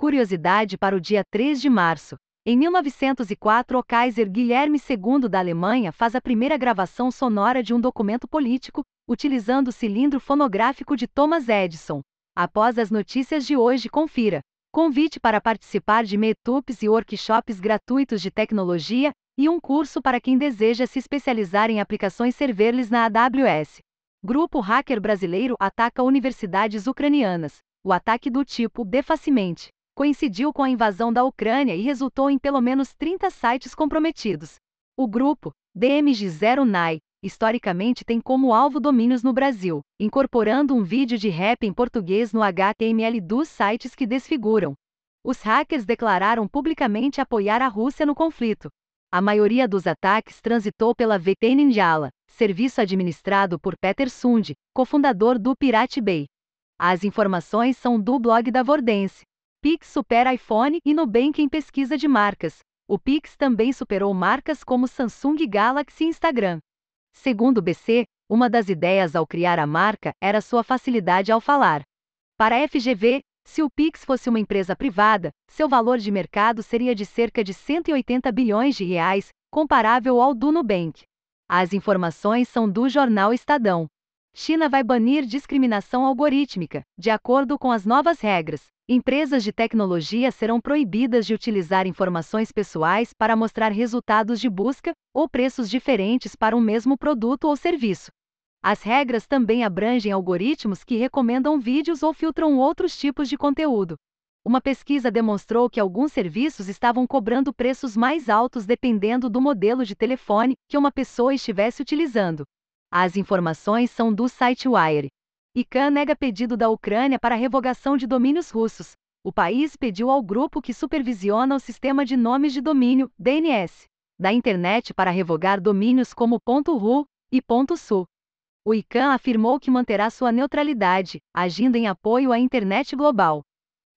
Curiosidade para o dia 3 de março. Em 1904, o Kaiser Guilherme II da Alemanha faz a primeira gravação sonora de um documento político, utilizando o cilindro fonográfico de Thomas Edison. Após as notícias de hoje, confira. Convite para participar de meetups e workshops gratuitos de tecnologia e um curso para quem deseja se especializar em aplicações serverless na AWS. Grupo hacker brasileiro ataca universidades ucranianas. O ataque do tipo Defacimente coincidiu com a invasão da Ucrânia e resultou em pelo menos 30 sites comprometidos. O grupo, DMG0NAI, historicamente tem como alvo domínios no Brasil, incorporando um vídeo de rap em português no HTML dos sites que desfiguram. Os hackers declararam publicamente apoiar a Rússia no conflito. A maioria dos ataques transitou pela VPN Ninjala, serviço administrado por Peter Sund, cofundador do Pirate Bay. As informações são do blog da Vordense. Pix supera iPhone e Nubank em pesquisa de marcas. O Pix também superou marcas como Samsung Galaxy e Instagram. Segundo o BC, uma das ideias ao criar a marca era sua facilidade ao falar. Para a FGV, se o Pix fosse uma empresa privada, seu valor de mercado seria de cerca de 180 bilhões de reais, comparável ao do Nubank. As informações são do jornal Estadão. China vai banir discriminação algorítmica, de acordo com as novas regras. Empresas de tecnologia serão proibidas de utilizar informações pessoais para mostrar resultados de busca ou preços diferentes para um mesmo produto ou serviço. As regras também abrangem algoritmos que recomendam vídeos ou filtram outros tipos de conteúdo. Uma pesquisa demonstrou que alguns serviços estavam cobrando preços mais altos dependendo do modelo de telefone que uma pessoa estivesse utilizando. As informações são do site Wire. ICANN nega pedido da Ucrânia para revogação de domínios russos. O país pediu ao grupo que supervisiona o sistema de nomes de domínio, DNS, da internet para revogar domínios como .ru e .su. O ICANN afirmou que manterá sua neutralidade, agindo em apoio à internet global.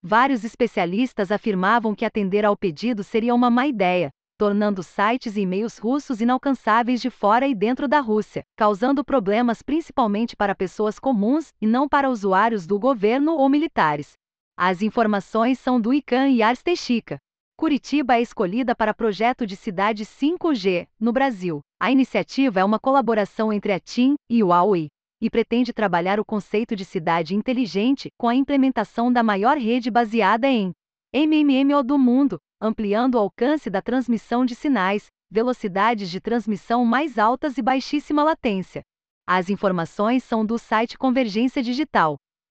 Vários especialistas afirmavam que atender ao pedido seria uma má ideia, tornando sites e e-mails russos inalcançáveis de fora e dentro da Rússia, causando problemas principalmente para pessoas comuns e não para usuários do governo ou militares. As informações são do ICANN e Ars Textica. Curitiba é escolhida para projeto de cidade 5G no Brasil. A iniciativa é uma colaboração entre a TIM e o Huawei e pretende trabalhar o conceito de cidade inteligente com a implementação da maior rede baseada em MMMO do mundo, ampliando o alcance da transmissão de sinais, velocidades de transmissão mais altas e baixíssima latência. As informações são do site Convergência Digital.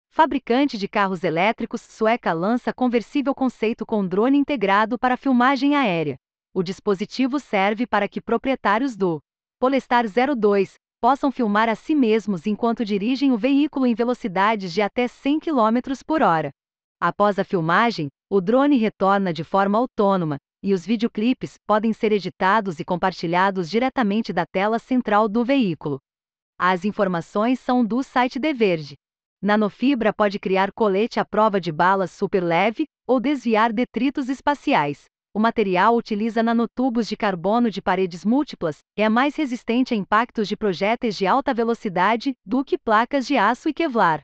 Fabricante de carros elétricos, sueca lança conversível conceito com drone integrado para filmagem aérea. O dispositivo serve para que proprietários do Polestar 02 possam filmar a si mesmos enquanto dirigem o veículo em velocidades de até 100 km por hora. Após a filmagem, o drone retorna de forma autônoma, e os videoclipes podem ser editados e compartilhados diretamente da tela central do veículo. As informações são do site De Verde. Nanofibra pode criar colete à prova de balas super leve ou desviar detritos espaciais. O material utiliza nanotubos de carbono de paredes múltiplas, é mais resistente a impactos de projéteis de alta velocidade do que placas de aço e Kevlar.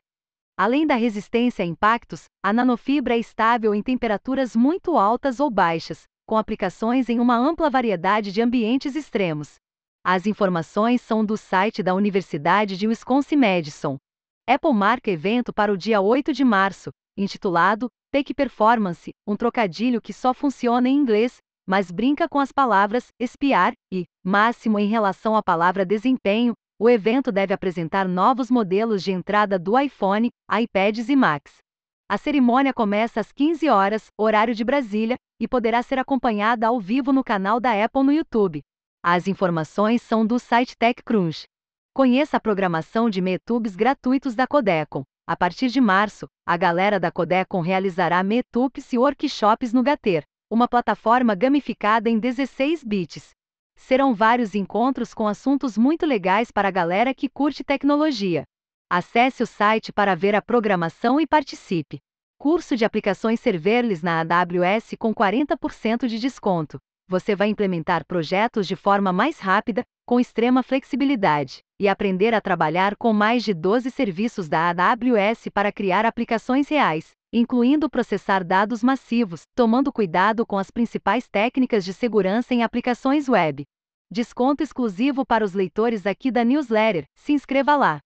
Além da resistência a impactos, a nanofibra é estável em temperaturas muito altas ou baixas, com aplicações em uma ampla variedade de ambientes extremos. As informações são do site da Universidade de Wisconsin-Madison. Apple marca evento para o dia 8 de março, intitulado Peak Performance, um trocadilho que só funciona em inglês, mas brinca com as palavras espiar e máximo em relação à palavra desempenho, o evento deve apresentar novos modelos de entrada do iPhone, iPads e Macs. A cerimônia começa às 15 horas, horário de Brasília, e poderá ser acompanhada ao vivo no canal da Apple no YouTube. As informações são do site TechCrunch. Conheça a programação de Metubes gratuitos da Codecon. A partir de março, a galera da Codecon realizará Metubes e workshops no Gater, uma plataforma gamificada em 16 bits. Serão vários encontros com assuntos muito legais para a galera que curte tecnologia. Acesse o site para ver a programação e participe. Curso de aplicações serverless na AWS com 40% de desconto você vai implementar projetos de forma mais rápida, com extrema flexibilidade, e aprender a trabalhar com mais de 12 serviços da AWS para criar aplicações reais, incluindo processar dados massivos, tomando cuidado com as principais técnicas de segurança em aplicações web. Desconto exclusivo para os leitores aqui da newsletter. Se inscreva lá.